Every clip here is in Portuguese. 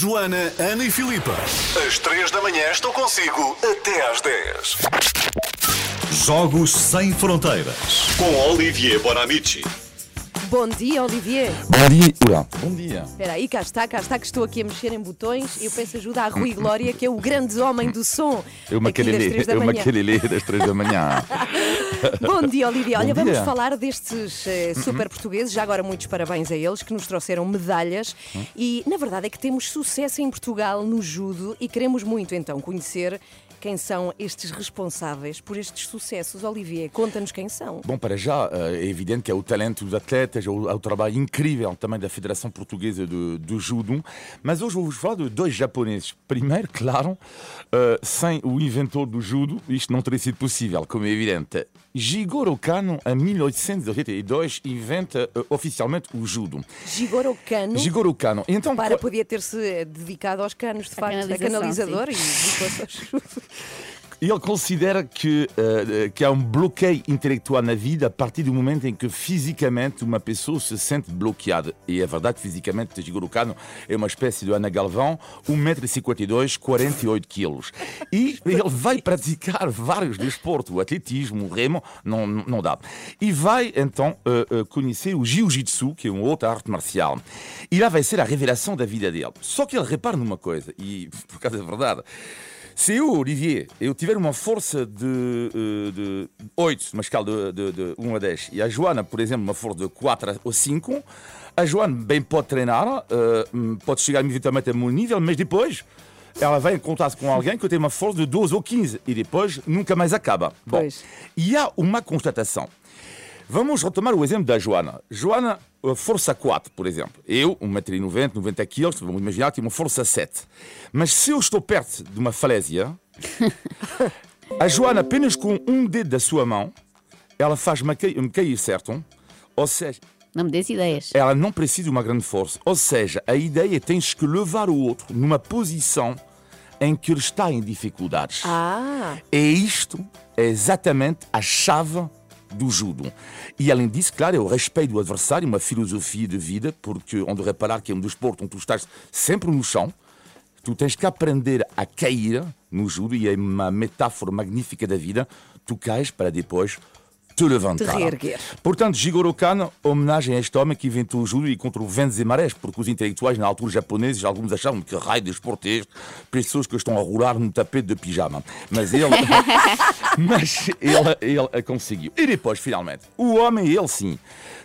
Joana, Ana e Filipa. Às três da manhã estou consigo até às 10. Jogos Sem Fronteiras. Com Olivier Bonamici. Bom dia, Olivier. Bom dia. Ura, bom dia. Espera aí, cá está, cá está, que estou aqui a mexer em botões. Eu peço ajuda a Rui Glória, que é o grande homem do som. Eu da eu manhã. maquelele das três da manhã. Bom dia, Olivia. Olha, Bom vamos dia. falar destes eh, super portugueses. Já agora, muitos parabéns a eles que nos trouxeram medalhas. E na verdade é que temos sucesso em Portugal no judo e queremos muito então conhecer quem são estes responsáveis por estes sucessos. Olivier, conta-nos quem são. Bom, para já, eh, é evidente que é o talento dos atletas, é o, é trabalho incrível também da Federação Portuguesa de, de Judo. Mas hoje vou-vos falar de dois japoneses. Primeiro, claro, eh, sem o inventor do judo, isto não teria sido possível, como é evidente. Jigoro Kano, em 1882, inventa eh, oficialmente o judo. Gigoro Cano. Jigoro Kano. Então, Para, podia ter-se dedicado aos canos, de A facto, a canalizador e dedicou-se ao judo. Ele considera que, eh, que há um bloqueio intelectual na vida a partir do momento em que fisicamente uma pessoa se sente bloqueada. E é verdade, fisicamente, Jigoro Kano é uma espécie de Ana Galvão, 1,52m, 48 kg. E ele vai praticar vários desportos, o atletismo, o remo, não, não dá. E vai então eh, eh, conhecer o Jiu-Jitsu, que é uma outra arte marcial. E lá vai ser a revelação da vida dele. Só que ele repara numa coisa, e por causa da verdade. Se eu, Olivier, eu tiver uma força de, eh, de 8, uma escala de, de, de 1 a 10, e a Joana, por exemplo, uma força de 4 ou 5, a Joana bem pode treinar, eh, pode chegar eventualmente a meu nível, mas depois ela vai encontrar-se com alguém que tem uma força de 12 ou 15 e depois nunca mais acaba. Bom, Pois. e há uma constatação. Vamos retomar o exemplo da Joana. Joana, a força 4, por exemplo. Eu, 1,90m, 90 kg, vamos imaginar que tenho uma força 7. Mas se eu estou perto de uma falésia, a Joana, apenas com um dedo da sua mão, ela faz-me cair, me cair, certo? Ou seja, Não me des ideias. ela não precisa de uma grande força. Ou seja, a ideia é tens que levar o outro numa posição em que ele está em dificuldades. Ah, É isto, é exatamente a chave do judo. E além disso, claro, é o respeito do adversário, uma filosofia de vida, porque onde reparar que é um desporto onde tu estás sempre no chão, tu tens que aprender a cair no judo, e é uma metáfora magnífica da vida, tu cais para depois te levantar. Te reerguer. Portanto, Jigoro Kano, homenagem a este homem que inventou o judo e contra o ventos e marés, porque os intelectuais, na altura japoneses, alguns achavam que raio de é pessoas que estão a rolar num tapete de pijama. Mas ele, mas ele, ele conseguiu. E depois, finalmente, o homem, ele sim,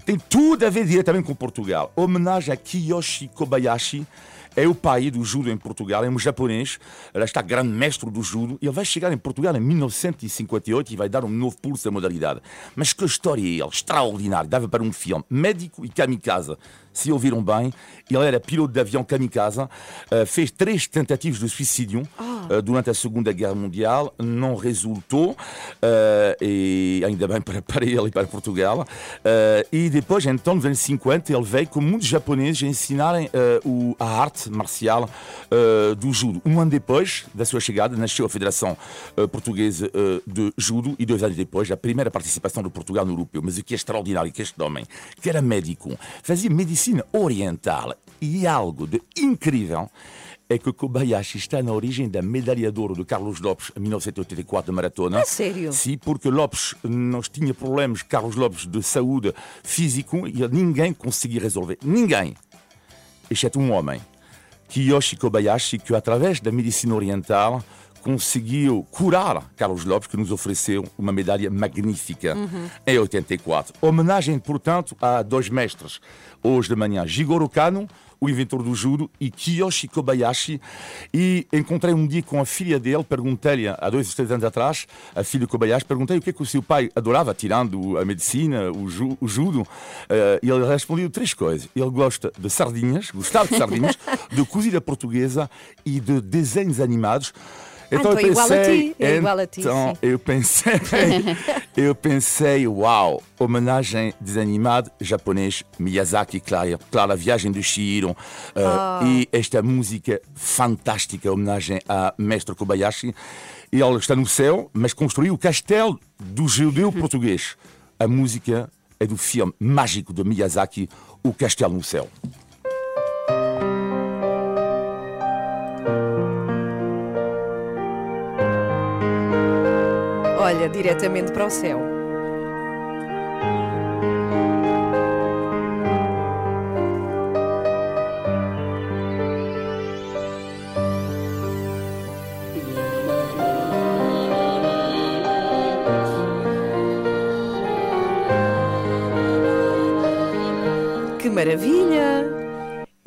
tem tudo a ver diretamente com Portugal. Homenagem a Kiyoshi Kobayashi, é o pai do judo em Portugal, é um japonês, ele está grande mestre do judo. Ele vai chegar em Portugal em 1958 e vai dar um novo pulso à modalidade. Mas que história é ele? Extraordinário, dava para um filme. Médico e kamikaze. Se ouviram bem, ele era piloto de avião kamikaze, eh, fez três tentativas de suicídio eh, durante a Segunda Guerra Mundial, não resultou, eh, e ainda bem para, para ele e para Portugal. Eh, e depois, então, nos anos 50, ele veio com muitos japoneses a ensinarem eh, o- a arte marcial do judo. Um ano depois da sua chegada, nasceu a Federação Portuguesa de Judo e dois anos depois, a primeira participação de Portugal no europeu. Mas o que é extraordinário que este homem, que era médico, fazia medicina oriental e algo de incrível é que Kobayashi está na origem da medalha de ouro de Carlos Lopes em 1984 de maratona. A sério? Sim, porque Lopes não tinha problemas, Carlos Lopes, de saúde físico e ninguém conseguia resolver. Ninguém exceto um homem, Kiyoshi Kobayashi, que através da medicina oriental conseguiu curar Carlos Lopes, que nos ofereceu uma medalha magnífica em 84. Homenagem, portanto, a dois mestres. Hoje de manhã, Jigoro Kano, o inventor do judo, e Kiyoshi Kobayashi. E encontrei um dia com a filha dele, perguntei-lhe, há dois ou três anos atrás, a filha Kobayashi, perguntei o que é que o seu pai adorava, tirando a medicina, o, ju- o judo. Eh, e ele respondeu três coisas. Ele gosta de sardinhas, gostava de sardinhas, de cozida portuguesa e de desenhos animados. Então é igual a ti, é igual a ti, Então sim. eu pensei, eu pensei, uau, homenagem desanimado japonês Miyazaki, claro, claro a viagem do Shihiro eh, Ah. e esta música fantástica, homenagem a Mestre Kobayashi. Ele está no céu, mas construiu o castelo do judeu português. A música é do filme mágico de Miyazaki, O Castelo no Céu. Olha, diretamente para o céu. Que maravilha!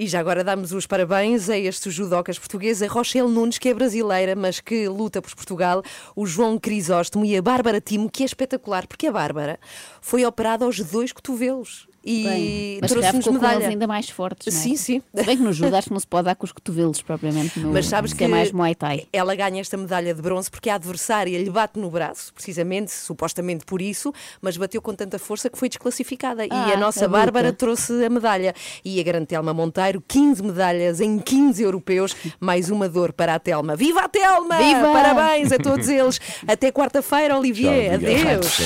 E já agora damos os parabéns a estes judocas portugueses, a Rochelle Nunes, que é brasileira, mas que luta por Portugal, o João Crisóstomo e a Bárbara Timo, que é espetacular, porque a Bárbara foi operada aos dois cotovelos. E trouxe-nos medalha. ainda mais fortes. Não é? Sim, sim. Se bem que no judo acho que não se pode dar com os cotovelos propriamente. No, mas sabes que, é mais Muay Thai. Ela ganha esta medalha de bronze porque a adversária lhe bate no braço, precisamente, supostamente por isso, mas bateu com tanta força que foi desclassificada. Ah, e a nossa a Bárbara trouxe a medalha. E a grande Telma Monteiro, 15 medalhas em 15 europeus, mais uma dor para a Telma. Viva a Telma! Viva! Parabéns a todos eles. Até quarta-feira, Olivier. Tchau, Adeus.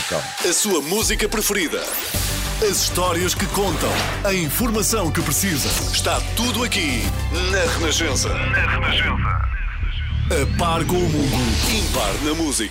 A sua música preferida. As histórias que contam, a informação que precisa. Está tudo aqui na Renascença. Na Renascença. A par com o mundo, impar na música.